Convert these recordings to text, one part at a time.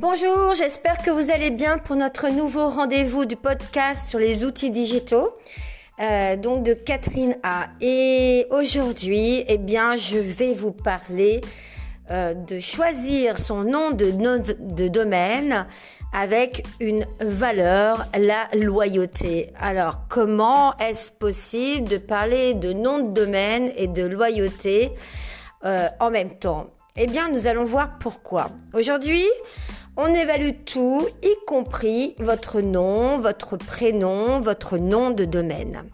Bonjour, j'espère que vous allez bien pour notre nouveau rendez-vous du podcast sur les outils digitaux. Euh, donc de Catherine A. Et aujourd'hui, eh bien, je vais vous parler euh, de choisir son nom de, domaine avec une valeur, la loyauté. Alors, comment est-ce possible de parler de nom de domaine et de loyauté euh, en même temps? Eh bien, nous allons voir pourquoi. Aujourd'hui, on évalue tout, y compris votre nom, votre prénom, votre nom de domaine.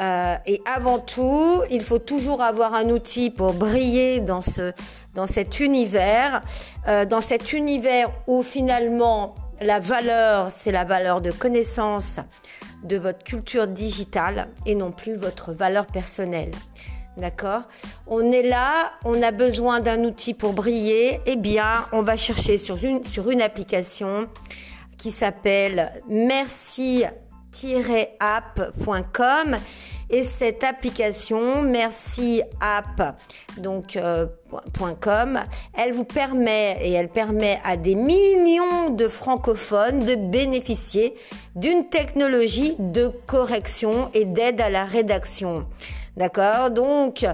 Euh, et avant tout, il faut toujours avoir un outil pour briller dans ce dans cet univers, euh, dans cet univers où finalement la valeur, c'est la valeur de connaissance de votre culture digitale et non plus votre valeur personnelle. D'accord On est là, on a besoin d'un outil pour briller. Eh bien, on va chercher sur une, application qui s'appelle merci-app.com et cette application merci app euh, elle vous permet et elle permet à des millions de francophones de bénéficier d'une technologie de correction et d'aide à la rédaction. D'accord Donc,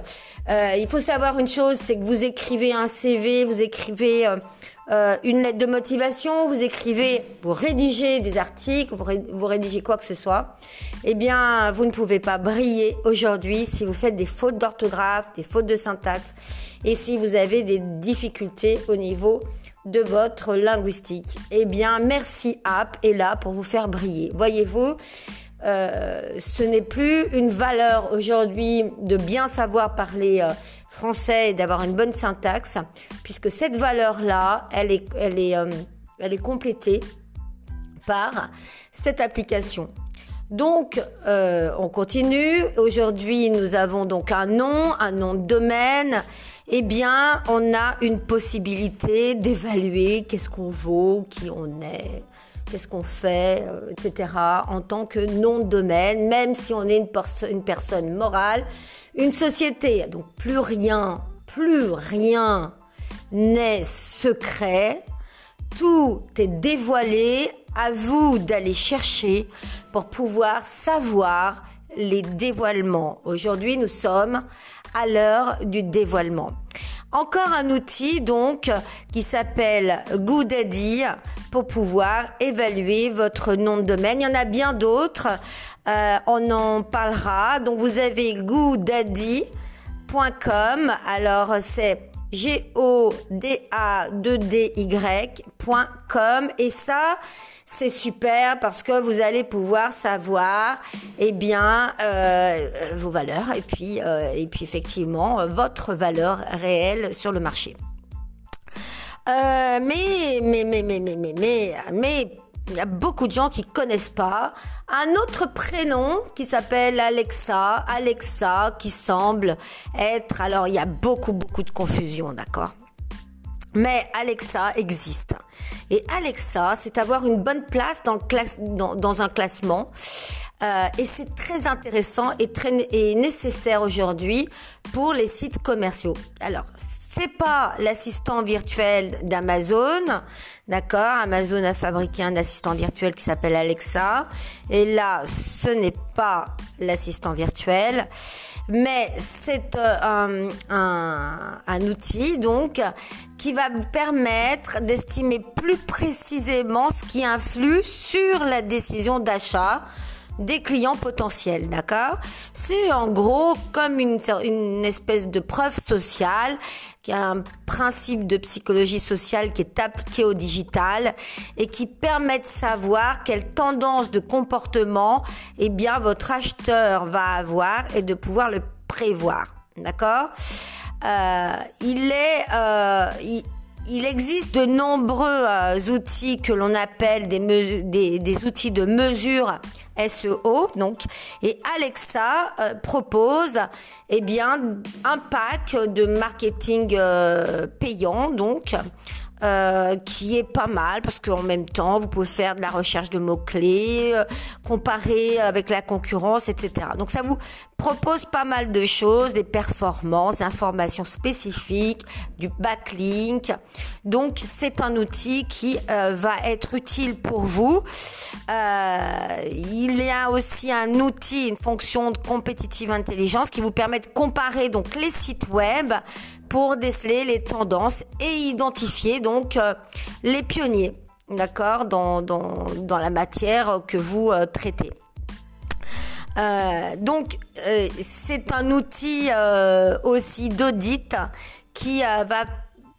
euh, il faut savoir une chose, c'est que vous écrivez un CV, vous écrivez euh, euh, une lettre de motivation, vous écrivez, vous rédigez des articles, vous, rédigez quoi que ce soit. Eh bien, vous ne pouvez pas briller aujourd'hui si vous faites des fautes d'orthographe, des fautes de syntaxe et si vous avez des difficultés au niveau de votre linguistique. Eh bien, Merci App est là pour vous faire briller. Voyez-vous, euh, ce n'est plus une valeur aujourd'hui de bien savoir parler euh, français et d'avoir une bonne syntaxe, puisque cette valeur-là, elle est, elle est, euh, elle est complétée par cette application. Donc, on continue. Aujourd'hui, nous avons donc un nom, un nom de domaine. Eh bien, on a une possibilité d'évaluer qu'est-ce qu'on vaut, qui on est, qu'est-ce qu'on fait, euh, etc. en tant que nom de domaine, même si on est une, une personne morale, une société. Donc plus rien, plus rien n'est secret, tout est dévoilé, à vous d'aller chercher pour pouvoir savoir les dévoilements. Aujourd'hui, nous sommes à l'heure du dévoilement. Encore un outil donc qui s'appelle GoDaddy pour pouvoir évaluer votre nom de domaine. Il y en a bien d'autres. Euh, on en parlera. Donc vous avez goodaddy.com. Alors c'est G-O-D-A-2-D-Y.com. Et ça, c'est super parce que vous allez pouvoir savoir, eh bien, euh, vos valeurs et puis, euh, et puis effectivement, votre valeur réelle sur le marché. Euh, mais, mais, mais, mais, mais, mais, mais, mais, il y a beaucoup de gens qui connaissent pas un autre prénom qui s'appelle Alexa. Alexa qui semble être, alors il y a beaucoup, beaucoup de confusion, d'accord? Mais Alexa existe. Et Alexa, c'est avoir une bonne place dans, le dans, dans un classement. Euh, et c'est très intéressant et très et nécessaire aujourd'hui pour les sites commerciaux. Alors, c'est pas l'assistant virtuel d'Amazon, d'accord? Amazon a fabriqué un assistant virtuel qui s'appelle Alexa, et là, ce n'est pas l'assistant virtuel, mais c'est euh, un, un, outil donc qui va vous permettre d'estimer plus précisément ce qui influe sur la décision d'achat des clients potentiels, d'accord? C'est en gros comme une, espèce de preuve sociale qui a un principe de psychologie sociale qui est appliqué au digital et qui permet de savoir quelle tendance de comportement eh bien votre acheteur va avoir et de pouvoir le prévoir, d'accord? Euh, Il est euh, existe de nombreux euh, outils que l'on appelle des, des, outils de mesure SEO, donc, et Alexa euh, propose, eh bien, un pack de marketing euh, payant, donc, euh, qui est pas mal parce qu'en même temps, vous pouvez faire de la recherche de mots-clés, euh, comparer avec la concurrence, etc. Donc ça vous propose pas mal de choses, des performances, informations spécifiques, du backlink. Donc c'est un outil qui euh, va être utile pour vous. il y a aussi un outil, une fonction de compétitive intelligence qui vous permet de comparer donc les sites web pour déceler les tendances et identifier donc euh, les pionniers, d'accord, dans, dans, la matière que vous euh, traitez. Euh, donc c'est un outil aussi d'audit qui va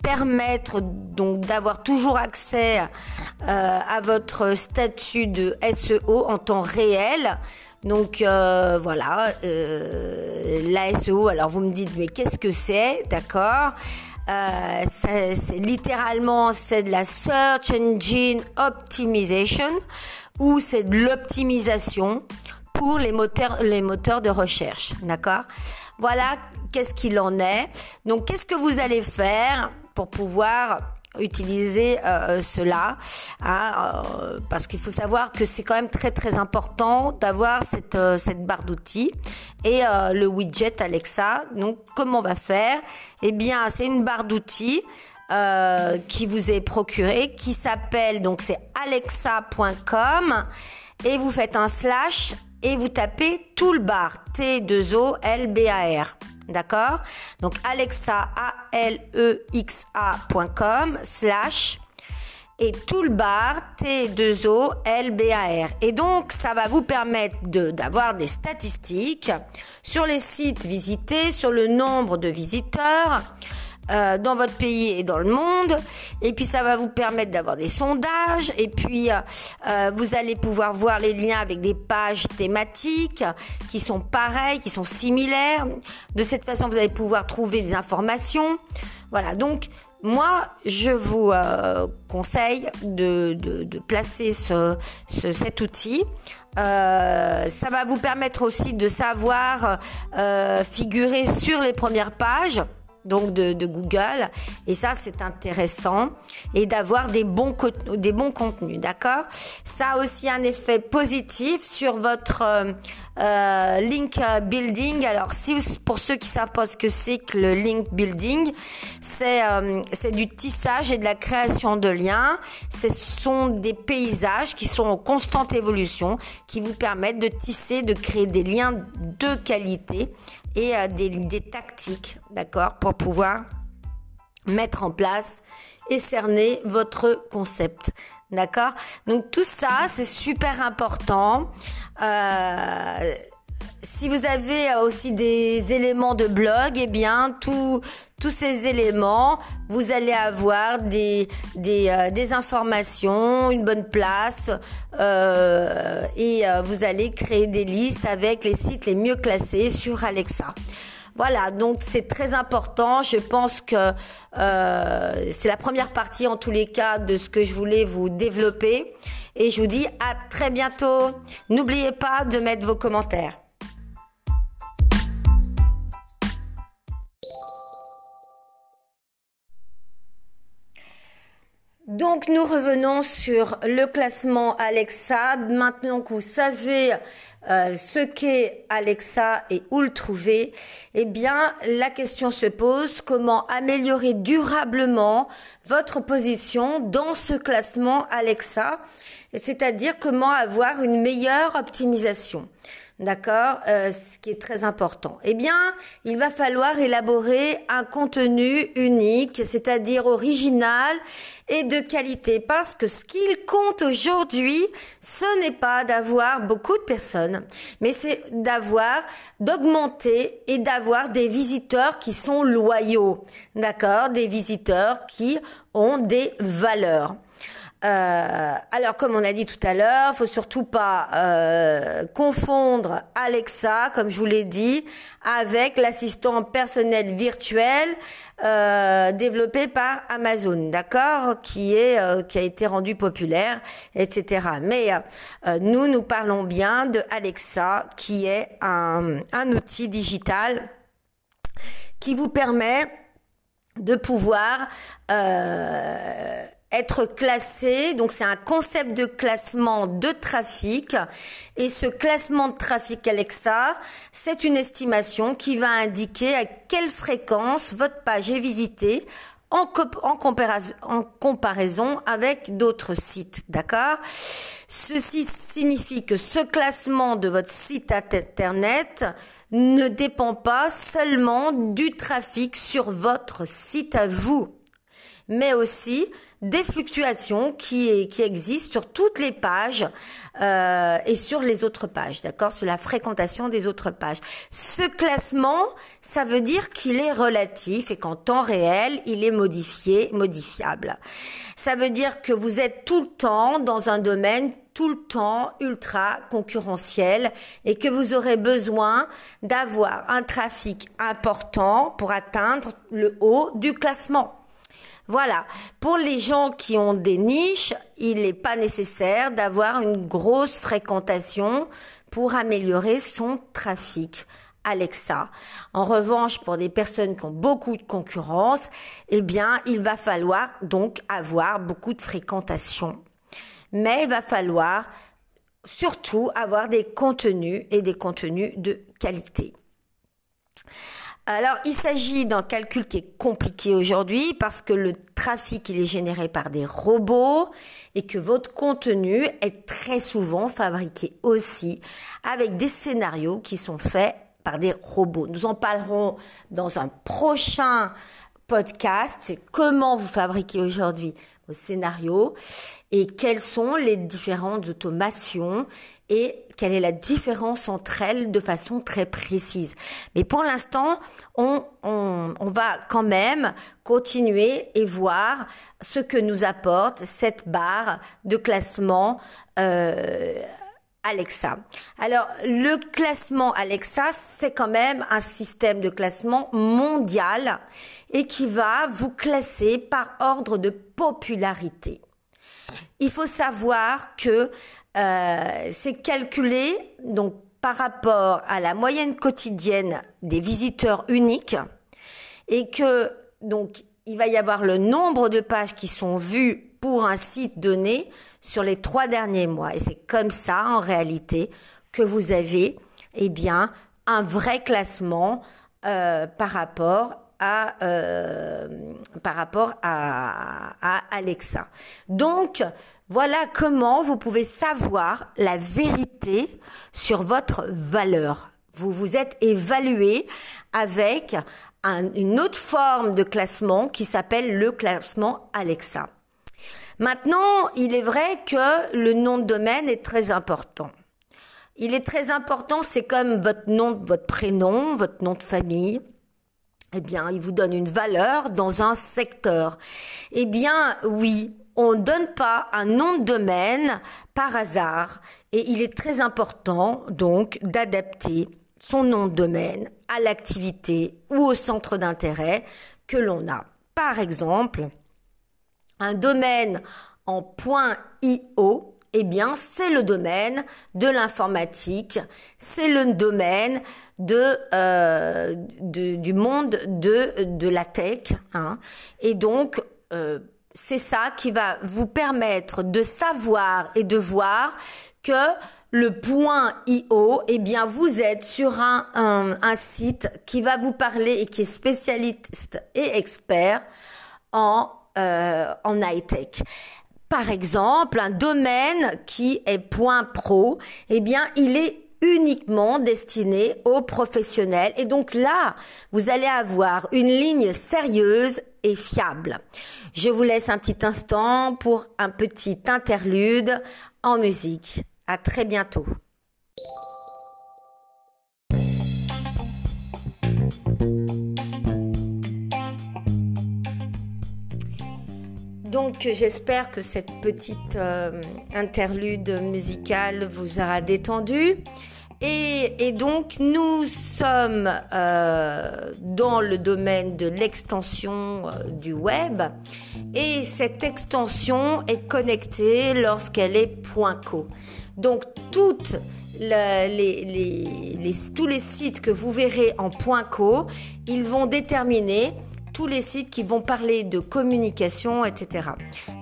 permettre donc d'avoir toujours accès à votre statut de SEO en temps réel donc euh, voilà, euh, SEO, alors vous me dites mais qu'est-ce que c'est, d'accord euh, c'est littéralement c'est de la search engine optimization ou c'est de l'optimisation pour les les moteurs de recherche, d'accord. Voilà, qu'est-ce qu'il en est. Donc qu'est-ce que vous allez faire pour pouvoir utiliser euh, cela hein, euh, parce qu'il faut savoir que c'est quand même très très important d'avoir cette euh, cette barre d'outils. Et le widget Alexa donc comment on va faire? Eh bien c'est une barre d'outils qui vous est procurée qui s'appelle donc c'est alexa.com et vous faites un slash et vous tapez toolbar T 2 O L B A R D'accord Donc Alexa, A-L-E-X-A.com slash et toolbar T2O LBAR. Et donc, ça va vous permettre d'avoir des statistiques sur les sites visités, sur le nombre de visiteurs, euh, dans votre pays et dans le monde. Et puis ça va vous permettre d'avoir des sondages. Et puis euh, euh, vous allez pouvoir voir les liens avec des pages thématiques qui sont pareilles, qui sont similaires. De cette façon, vous allez pouvoir trouver des informations. Voilà. Donc moi, je vous conseille de, de, de, placer ce, ce, cet outil. Euh, ça va vous permettre aussi de savoir euh, figurer sur les premières pages donc de, de, Google. Et ça, c'est intéressant. Et d'avoir des bons, des bons contenus, d'accord? Ça a aussi un effet positif sur votre euh, euh link building. Alors, si pour ceux qui savent ce que c'est que le link building, c'est euh, c'est du tissage et de la création de liens. Ce sont des paysages qui sont en constante évolution, qui vous permettent de tisser, de créer des liens de qualité et euh, des, des tactiques, d'accord, pour pouvoir mettre en place et cerner votre concept. D'accord? Donc tout ça, c'est super important. Euh, si vous avez aussi des éléments de blog, eh bien, tous ces éléments, vous allez avoir des, des, euh, des informations, une bonne place, euh, et euh, vous allez créer des listes avec les sites les mieux classés sur Alexa. Voilà, donc c'est très important. Je pense que euh, c'est la première partie en tous les cas de ce que je voulais vous développer. Et je vous dis à très bientôt. N'oubliez pas de mettre vos commentaires. Donc nous revenons sur le classement Alexa. Maintenant que vous savez euh, ce qu'est Alexa et où le trouver, eh bien la question se pose comment améliorer durablement votre position dans ce classement Alexa, c'est-à-dire comment avoir une meilleure optimisation? D'accord euh, Ce qui est très important. Eh bien, il va falloir élaborer un contenu unique, c'est-à-dire original et de qualité. Parce que ce qu'il compte aujourd'hui, ce n'est pas d'avoir beaucoup de personnes, mais c'est d'avoir, d'augmenter et d'avoir des visiteurs qui sont loyaux. D'accord Des visiteurs qui ont des valeurs. Euh, alors, comme on a dit tout à l'heure, faut surtout pas euh, confondre Alexa, comme je vous l'ai dit, avec l'assistant personnel virtuel euh, développé par Amazon, d'accord, qui est euh, qui a été rendu populaire, etc. Mais nous, nous parlons bien de Alexa, qui est un, outil digital qui vous permet de pouvoir être classé. Donc c'est un concept de classement de trafic. Et ce classement de trafic Alexa, c'est une estimation qui va indiquer à quelle fréquence votre page est visitée en, en comparaison avec d'autres sites. D'accord? Ceci signifie que ce classement de votre site internet ne dépend pas seulement du trafic sur votre site à vous, mais aussi des fluctuations qui, qui existent sur toutes les pages euh, et sur les autres pages, d'accord, sur la fréquentation des autres pages. Ce classement, ça veut dire qu'il est relatif et qu'en temps réel, il est modifié, modifiable. Ça veut dire que vous êtes tout le temps dans un domaine tout le temps ultra concurrentiel et que vous aurez besoin d'avoir un trafic important pour atteindre le haut du classement. Voilà. Pour les gens qui ont des niches, il n'est pas nécessaire d'avoir une grosse fréquentation pour améliorer son trafic. Alexa. En revanche, pour des personnes qui ont beaucoup de concurrence, eh bien, il va falloir donc avoir beaucoup de fréquentation. Mais il va falloir surtout avoir des contenus et des contenus de qualité. Alors, il s'agit d'un calcul qui est compliqué aujourd'hui parce que le trafic, est généré par des robots et que votre contenu est très souvent fabriqué aussi avec des scénarios qui sont faits par des robots. Nous en parlerons dans un prochain podcast. C'est comment vous fabriquez aujourd'hui vos scénarios et quelles sont les différentes automations et quelle est la différence entre elles de façon très précise. Mais pour l'instant, on, va quand même continuer et voir ce que nous apporte cette barre de classement euh, Alexa. Alors, le classement Alexa, c'est quand même un système de classement mondial et qui va vous classer par ordre de popularité. Il faut savoir que euh, c'est calculé donc par rapport à la moyenne quotidienne des visiteurs uniques et que donc il va y avoir le nombre de pages qui sont vues pour un site donné sur les trois derniers mois. Et c'est comme ça, en réalité, que vous avez, eh bien, un vrai classement euh, par rapport à euh, par rapport à, à Alexa. Donc voilà comment vous pouvez savoir la vérité sur votre valeur. Vous vous êtes évalué avec une autre forme de classement qui s'appelle le classement Alexa. Maintenant, il est vrai que le nom de domaine est très important. Il est très important, c'est comme votre nom, votre prénom, votre nom de famille. Eh bien, il vous donne une valeur dans un secteur. Eh bien, oui, on ne donne pas un nom de domaine par hasard et il est très important donc d'adapter son nom de domaine à l'activité ou au centre d'intérêt que l'on a. Par exemple, un domaine en .io, eh bien, c'est le domaine de l'informatique, c'est le domaine de, euh, du monde de, de la tech. Hein. Et donc, euh, c'est ça qui va vous permettre de savoir et de voir que le point IO, eh bien, vous êtes sur un, un site qui va vous parler et qui est spécialiste et expert en euh, en high-tech. Par exemple, un domaine qui est point pro, eh bien, il est uniquement destiné aux professionnels. Et donc là, vous allez avoir une ligne sérieuse et fiable. Je vous laisse un petit instant pour un petit interlude en musique. À très bientôt. Donc j'espère que cette petite euh, interlude musicale vous aura détendu. Et, donc nous sommes euh, dans le domaine de l'extension euh, du web et cette extension est connectée lorsqu'elle est .co. Donc tous les sites que vous verrez en .co, ils vont déterminer tous les sites qui vont parler de communication, etc.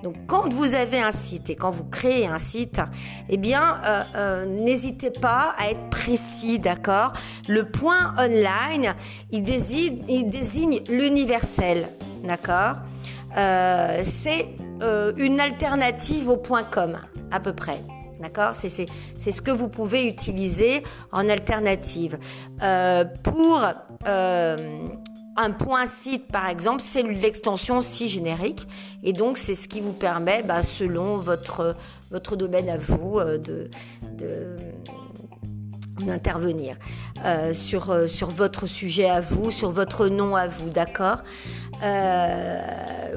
Donc quand vous avez un site et quand vous créez un site, eh bien, euh, euh, n'hésitez pas à être précis, d'accord? Le point online, il désigne, l'universel, d'accord? Euh, C'est une alternative au point com, à peu près. D'accord? C'est, c'est, ce que vous pouvez utiliser en alternative. Pour un point site, par exemple, c'est l'extension aussi générique. Et donc, c'est ce qui vous permet, bah, selon votre, votre domaine à vous, euh, de, de d'intervenir euh, sur, euh, sur votre sujet à vous, sur votre nom à vous, d'accord? Euh,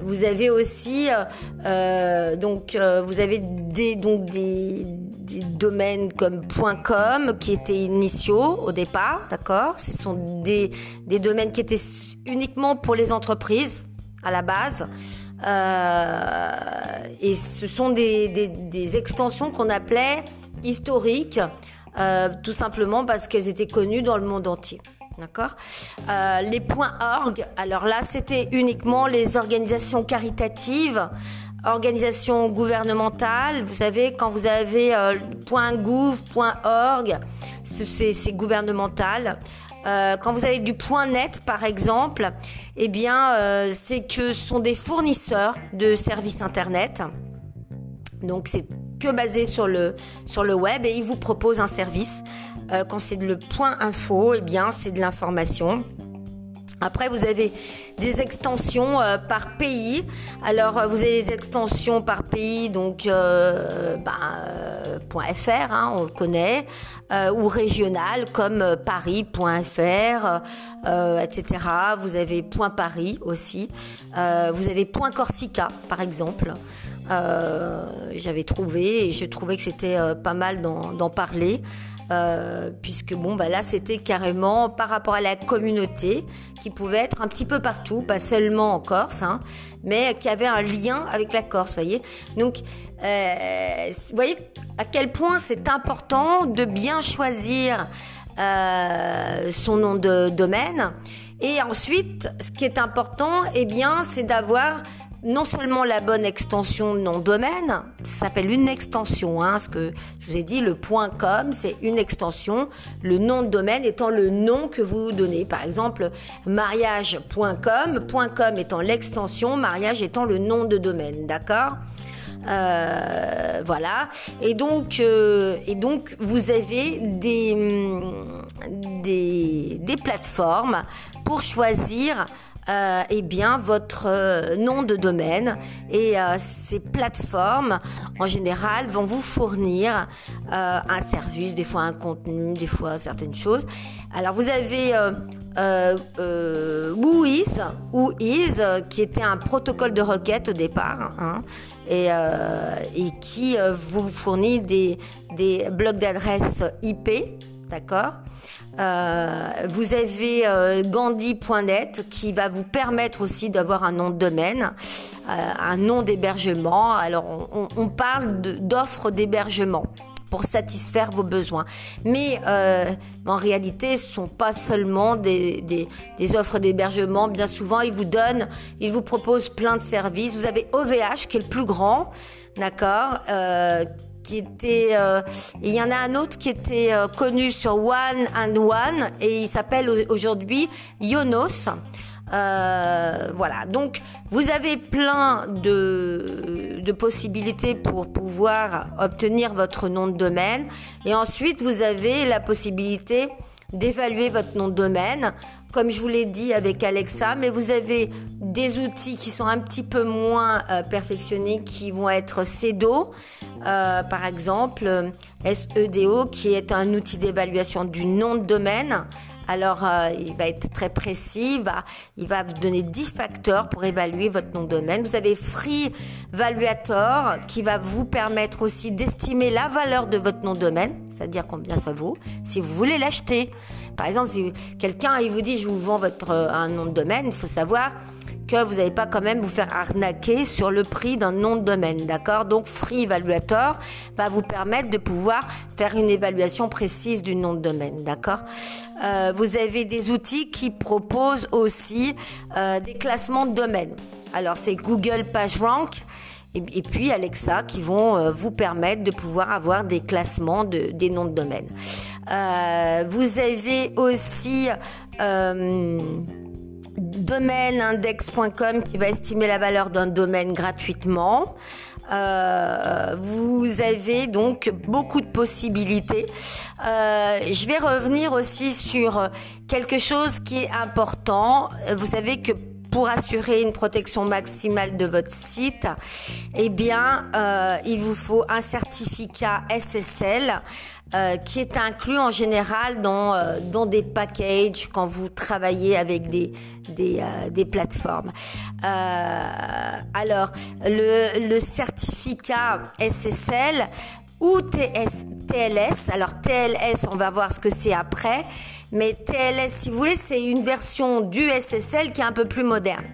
Vous avez aussi euh, donc vous avez des donc des domaines comme .com qui étaient initiaux au départ, d'accord? Ce sont des des domaines qui étaient uniquement pour les entreprises à la base. et ce sont des, des, extensions qu'on appelait historiques euh, tout simplement parce qu'elles étaient connues dans le monde entier. D'accord? Euh, Les org, alors là, c'était uniquement les organisations caritatives, organisations gouvernementales. Vous savez, quand vous avez euh, .gouv, .org, c'est gouvernemental. Euh, quand vous avez du point net, par exemple, eh bien, euh, c'est que ce sont des fournisseurs de services Internet. Donc, c'est que basé sur le, sur le web et il vous propose un service. Euh, quand c'est le point info, eh bien, c'est de l'information. Après, vous avez des extensions euh, par pays. Alors, euh, vous avez des extensions par pays, donc euh, ben, .fr, hein, on le connaît, ou régional comme paris.fr, etc. Vous avez Paris aussi. vous avez Corsica, par exemple. J'avais trouvé et je trouvais que c'était pas mal d'en parler. Euh, puisque bon bah là c'était carrément par rapport à la communauté qui pouvait être un petit peu partout, pas seulement en Corse, hein, mais qui avait un lien avec la Corse, voyez. Donc euh, vous voyez à quel point c'est important de bien choisir euh, son nom de domaine. Et ensuite, ce qui est important, eh bien, c'est d'avoir non seulement la bonne extension de nom de domaine, ça s'appelle une extension, hein, ce que je vous ai dit, le .com, c'est une extension, le nom de domaine étant le nom que vous donnez. Par exemple, mariage.com, .com étant l'extension, mariage étant le nom de domaine, d'accord? Euh, voilà. Et donc, euh, et donc, vous avez des, des, des plateformes pour choisir euh, eh bien votre euh, nom de domaine et euh, ces plateformes en général vont vous fournir euh, un service, des fois un contenu, des fois certaines choses. Alors vous avez euh, Whois, Whois qui était un protocole de requête au départ hein, et, et qui vous fournit des, des blocs d'adresses IP, d'accord? Euh, vous avez euh, Gandhi.net qui va vous permettre aussi d'avoir un nom de domaine, euh, un nom d'hébergement. Alors on, on parle d'offres d'hébergement pour satisfaire vos besoins. Mais euh, en réalité, ce sont pas seulement des, des, des offres d'hébergement. Bien souvent, ils vous donnent, ils vous proposent plein de services. Vous avez OVH qui est le plus grand, d'accord, euh, qui était euh, il y en a un autre qui était euh, connu sur One and One et il s'appelle aujourd'hui Yonos. Euh, voilà, donc vous avez plein de, de possibilités pour pouvoir obtenir votre nom de domaine. Et ensuite vous avez la possibilité d'évaluer votre nom de domaine comme je vous l'ai dit avec Alexa, mais vous avez des outils qui sont un petit peu moins euh, perfectionnés, qui vont être CEDO, euh, par exemple, euh, SEDO, qui est un outil d'évaluation du nom de domaine. Alors, euh, il va être très précis, il va, il va vous donner 10 facteurs pour évaluer votre nom de domaine. Vous avez Free Valuator qui va vous permettre aussi d'estimer la valeur de votre nom de domaine, c'est-à-dire combien ça vaut, si vous voulez l'acheter. Par exemple, si quelqu'un il vous dit je vous vends votre un nom de domaine, il faut savoir que vous n'allez pas quand même vous faire arnaquer sur le prix d'un nom de domaine, d'accord? Donc Free Evaluator va vous permettre de pouvoir faire une évaluation précise du nom de domaine, d'accord? Euh, Vous avez des outils qui proposent aussi euh, des classements de domaines. Alors c'est Google PageRank et, puis Alexa qui vont euh, vous permettre de pouvoir avoir des classements de, des noms de domaine. Vous avez aussi domaineIndex.com qui va estimer la valeur d'un domaine gratuitement. Euh, vous avez donc beaucoup de possibilités. Euh, je vais revenir aussi sur quelque chose qui est important. Vous savez que pour assurer une protection maximale de votre site, eh bien, euh, il vous faut un certificat SSL euh, qui est inclus en général dans, euh, dans des packages quand vous travaillez avec des, des, euh, des plateformes. alors, le, le certificat SSL ou TS, TLS. Alors TLS, on va voir ce que c'est après. Mais TLS, si vous voulez, c'est une version du SSL qui est un peu plus moderne.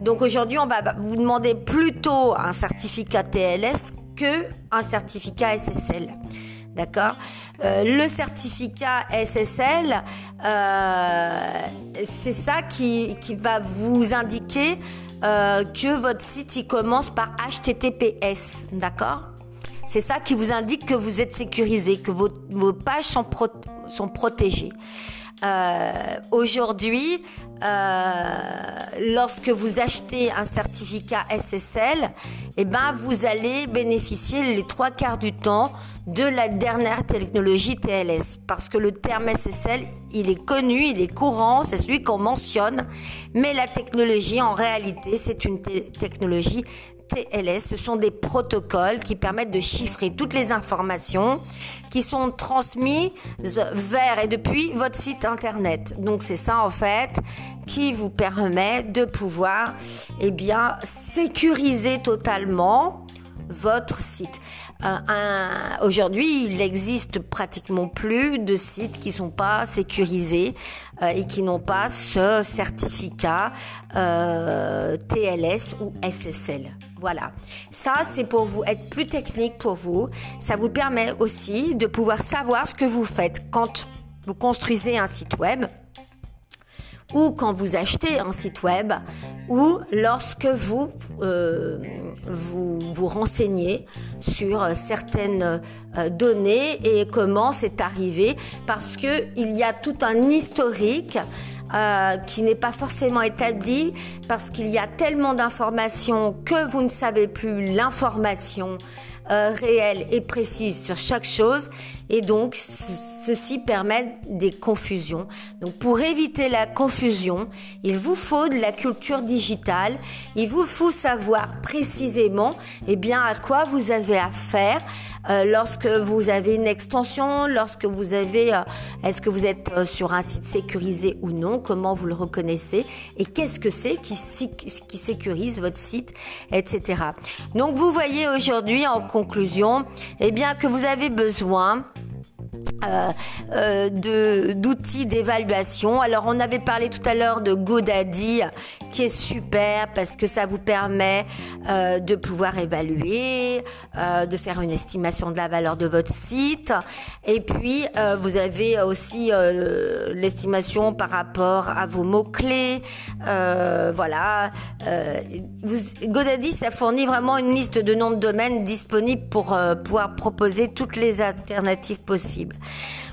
Donc aujourd'hui, on va vous demander plutôt un certificat TLS que un certificat SSL. D'accord? Euh, Le certificat SSL, euh, c'est ça qui, qui, va vous indiquer euh, que votre site il commence par HTTPS. D'accord? C'est ça qui vous indique que vous êtes sécurisé, que vos, pages sont, sont protégées. Euh, Aujourd'hui, euh, lorsque vous achetez un certificat SSL, eh ben vous allez bénéficier les trois quarts du temps de la dernière technologie TLS, parce que le terme SSL, il est connu, il est courant, c'est celui qu'on mentionne, mais la technologie, en réalité, c'est une technologie TLS, ce sont des protocoles qui permettent de chiffrer toutes les informations qui sont transmises vers et depuis votre site internet. Donc c'est ça en fait qui vous permet de pouvoir eh bien sécuriser totalement votre site. Euh, Aujourd'hui, il n'existe pratiquement plus de sites qui sont pas sécurisés euh, et qui n'ont pas ce certificat euh, TLS ou SSL. Voilà. Ça, c'est pour vous être plus technique pour vous. Ça vous permet aussi de pouvoir savoir ce que vous faites quand vous construisez un site web ou quand vous achetez un site web ou lorsque vous euh, vous, vous renseignez sur certaines euh, données et comment c'est arrivé parce que il y a tout un historique euh, qui n'est pas forcément établi parce qu'il y a tellement d'informations que vous ne savez plus l'information euh, réelle et précise sur chaque chose et donc ceci permet des confusions. Donc pour éviter la confusion, il vous faut de la culture digitale, il vous faut savoir précisément eh bien à quoi vous avez affaire euh, lorsque vous avez une extension, lorsque vous avez euh, est-ce que vous êtes euh, sur un site sécurisé ou non, comment vous le reconnaissez? Et qu'est-ce que c'est qui, sécurise votre site, etc. Donc vous voyez aujourd'hui en conclusion, eh bien que vous avez besoin d'outils d'évaluation. Alors on avait parlé tout à l'heure de GoDaddy qui est super parce que ça vous permet euh, de pouvoir évaluer, euh, de faire une estimation de la valeur de votre site. Et puis euh, vous avez aussi l'estimation par rapport à vos mots clés. voilà. Vous, GoDaddy ça fournit vraiment une liste de noms de domaines disponibles pour pouvoir proposer toutes les alternatives possibles.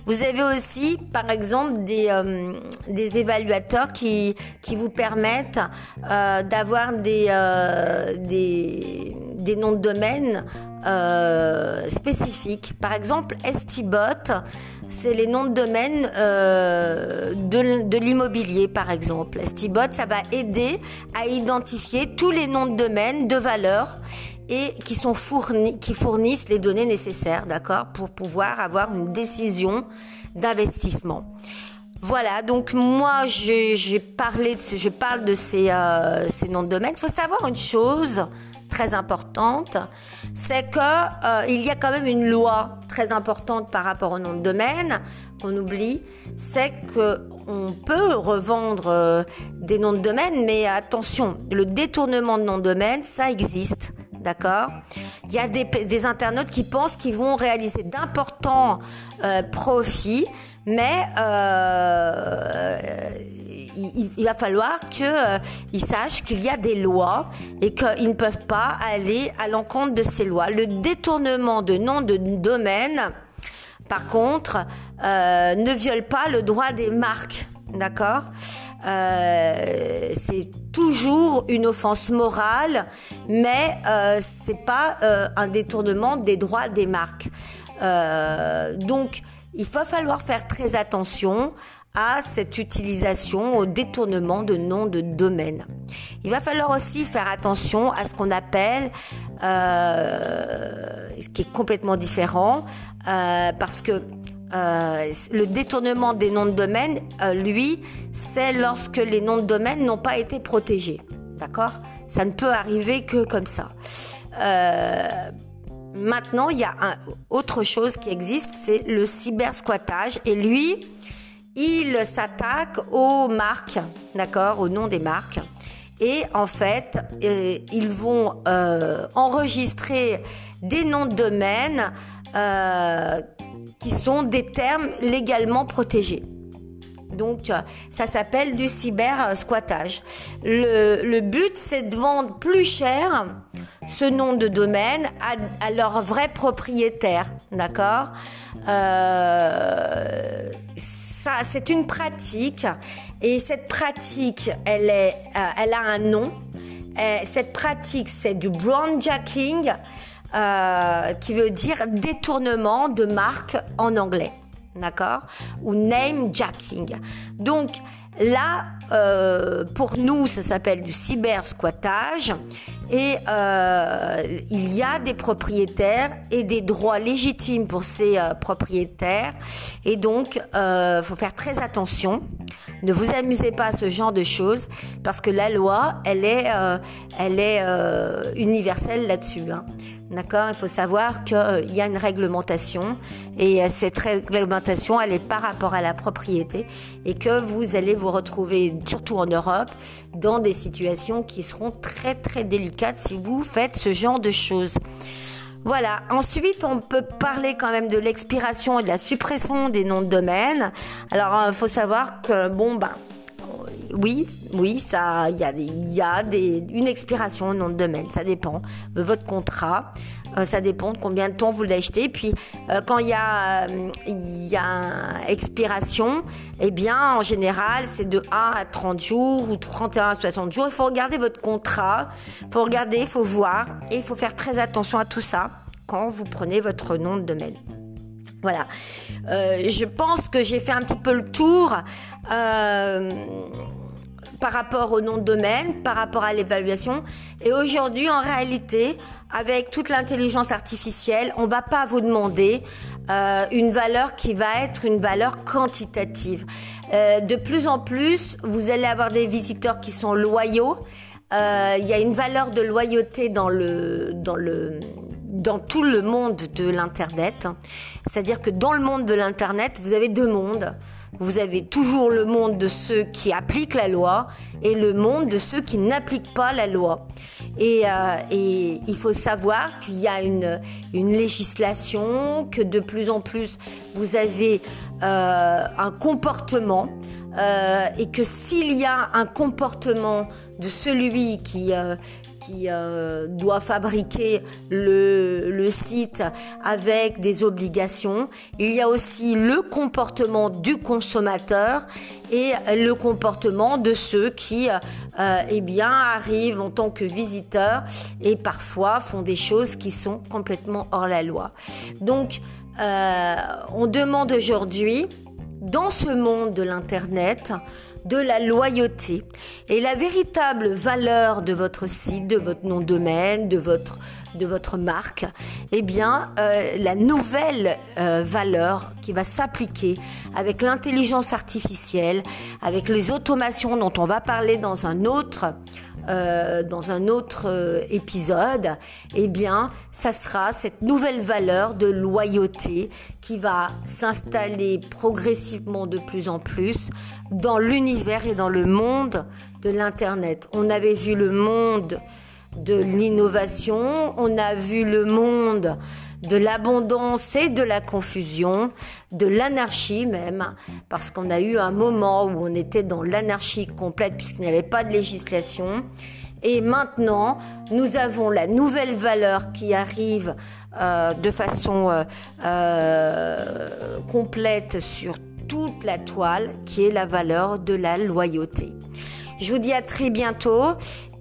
Vous avez aussi, par exemple, des, euh, des évaluateurs qui, qui vous permettent euh, d'avoir des, euh, des, des, noms de domaine euh, spécifiques. Par exemple, STBot, c'est les noms de domaine euh, de, de l'immobilier, par exemple. STBot, ça va aider à identifier tous les noms de domaine de valeur et qui sont fournis, qui fournissent les données nécessaires, d'accord, pour pouvoir avoir une décision d'investissement. Voilà, donc moi j'ai parlé, de, je parle de ces, euh, noms de domaine. Il faut savoir une chose très importante, c'est que euh, il y a quand même une loi très importante par rapport au nom de domaine qu'on oublie, c'est que on peut revendre euh, des noms de domaine, mais attention, le détournement de nom de domaine, ça existe. D'accord Il y a des, internautes qui pensent qu'ils vont réaliser d'importants euh, profits, mais il, va falloir qu'ils euh, sachent qu'il y a des lois et qu'ils ne peuvent pas aller à l'encontre de ces lois. Le détournement de nom de domaine, par contre, euh, ne viole pas le droit des marques. D'accord euh, C'est toujours une offense morale, mais euh, c'est pas un détournement des droits des marques. donc, il va falloir faire très attention à cette utilisation, au détournement de noms de domaine. Il va falloir aussi faire attention à ce qu'on appelle, euh, ce qui est complètement différent, euh, parce que euh, le détournement des noms de domaine, euh, lui, c'est lorsque les noms de domaine n'ont pas été protégés. D'accord? Ça ne peut arriver que comme ça. Euh, maintenant, il y a autre chose qui existe, c'est le cybersquattage. Et lui, il s'attaque aux marques, d'accord, au nom des marques. Et en fait, ils vont enregistrer des noms de domaine qui sont des termes légalement protégés. Donc, ça s'appelle du cyber squattage. Le, but, c'est de vendre plus cher ce nom de domaine à, à leur vrai propriétaire, d'accord? Euh, c'est une pratique et cette pratique, elle, est, euh, elle a un nom. Euh, cette pratique, c'est du brownjacking, euh, qui veut dire détournement de marque en anglais, d'accord Ou name jacking. Donc là, pour nous, ça s'appelle du cyber squattage et euh, il y a des propriétaires et des droits légitimes pour ces euh, propriétaires. Et donc, euh, faut faire très attention. Ne vous amusez pas à ce genre de choses parce que la loi, elle est, euh, elle est universelle là-dessus. Hein. D'accord Il faut savoir qu'il y a une réglementation et cette réglementation, elle est par rapport à la propriété et que vous allez vous retrouver, surtout en Europe, dans des situations qui seront très très délicates si vous faites ce genre de choses. Voilà. Ensuite, on peut parler quand même de l'expiration et de la suppression des noms de domaine. Alors, il faut savoir que bon, ben, oui, oui, ça, il y a, y a des, une expiration au nom de domaine. Ça dépend de votre contrat. Euh, ça dépend de combien de temps vous l'achetez. Puis, euh, quand il y a, il y a expiration, eh bien, en général, c'est de 1 à 30 jours ou 31 à 60 jours. Il faut regarder votre contrat. Il faut regarder, il faut voir. Et il faut faire très attention à tout ça quand vous prenez votre nom de domaine. Voilà. Euh, je pense que j'ai fait un petit peu le tour. Euh, par rapport au nom de domaine, par rapport à l'évaluation. Et aujourd'hui, en réalité, avec toute l'intelligence artificielle, on va pas vous demander euh, une valeur qui va être une valeur quantitative. Euh, de plus en plus, vous allez avoir des visiteurs qui sont loyaux. Euh, il y a une valeur de loyauté dans le dans le dans tout le monde de l'internet. C'est-à-dire que dans le monde de l'internet, vous avez deux mondes. Vous avez toujours le monde de ceux qui appliquent la loi et le monde de ceux qui n'appliquent pas la loi. Et, euh, et il faut savoir qu'il y a une, une législation, que de plus en plus vous avez euh, un comportement euh, et que s'il y a un comportement de celui qui, euh, qui euh, doit fabriquer le, site avec des obligations. Il y a aussi le comportement du consommateur et le comportement de ceux qui euh, eh bien, arrivent en tant que visiteurs et parfois font des choses qui sont complètement hors la loi. Donc, euh, on demande aujourd'hui, dans ce monde de l'Internet, de la loyauté. Et la véritable valeur de votre site, de votre nom de domaine, de votre de votre marque, eh bien, euh, la nouvelle euh, valeur qui va s'appliquer avec l'intelligence artificielle, avec les automations dont on va parler dans un autre euh, dans un autre euh, épisode, eh bien, ça sera cette nouvelle valeur de loyauté qui va s'installer progressivement de plus en plus dans l'univers et dans le monde de l'Internet. On avait vu le monde de l'innovation, on a vu le monde de l'abondance et de la confusion, de l'anarchie même, parce qu'on a eu un moment où on était dans l'anarchie complète puisqu'il n'y avait pas de législation. Et maintenant, nous avons la nouvelle valeur qui arrive euh, de façon euh, euh, complète sur toute la toile, qui est la valeur de la loyauté. Je vous dis à très bientôt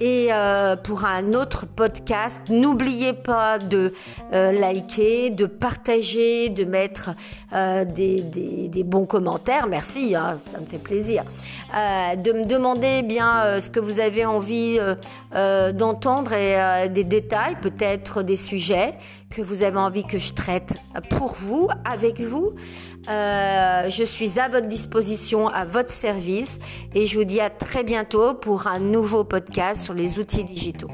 et euh, pour un autre podcast. N'oubliez pas de euh, liker, de partager, de mettre euh, des, bons commentaires. Merci, hein, ça me fait plaisir. de me demander bien ce que vous avez envie d'entendre et des détails, peut-être des sujets que vous avez envie que je traite pour vous, avec vous. Euh, je suis à votre disposition, à votre service et je vous dis à très bientôt pour un nouveau podcast sur les outils digitaux.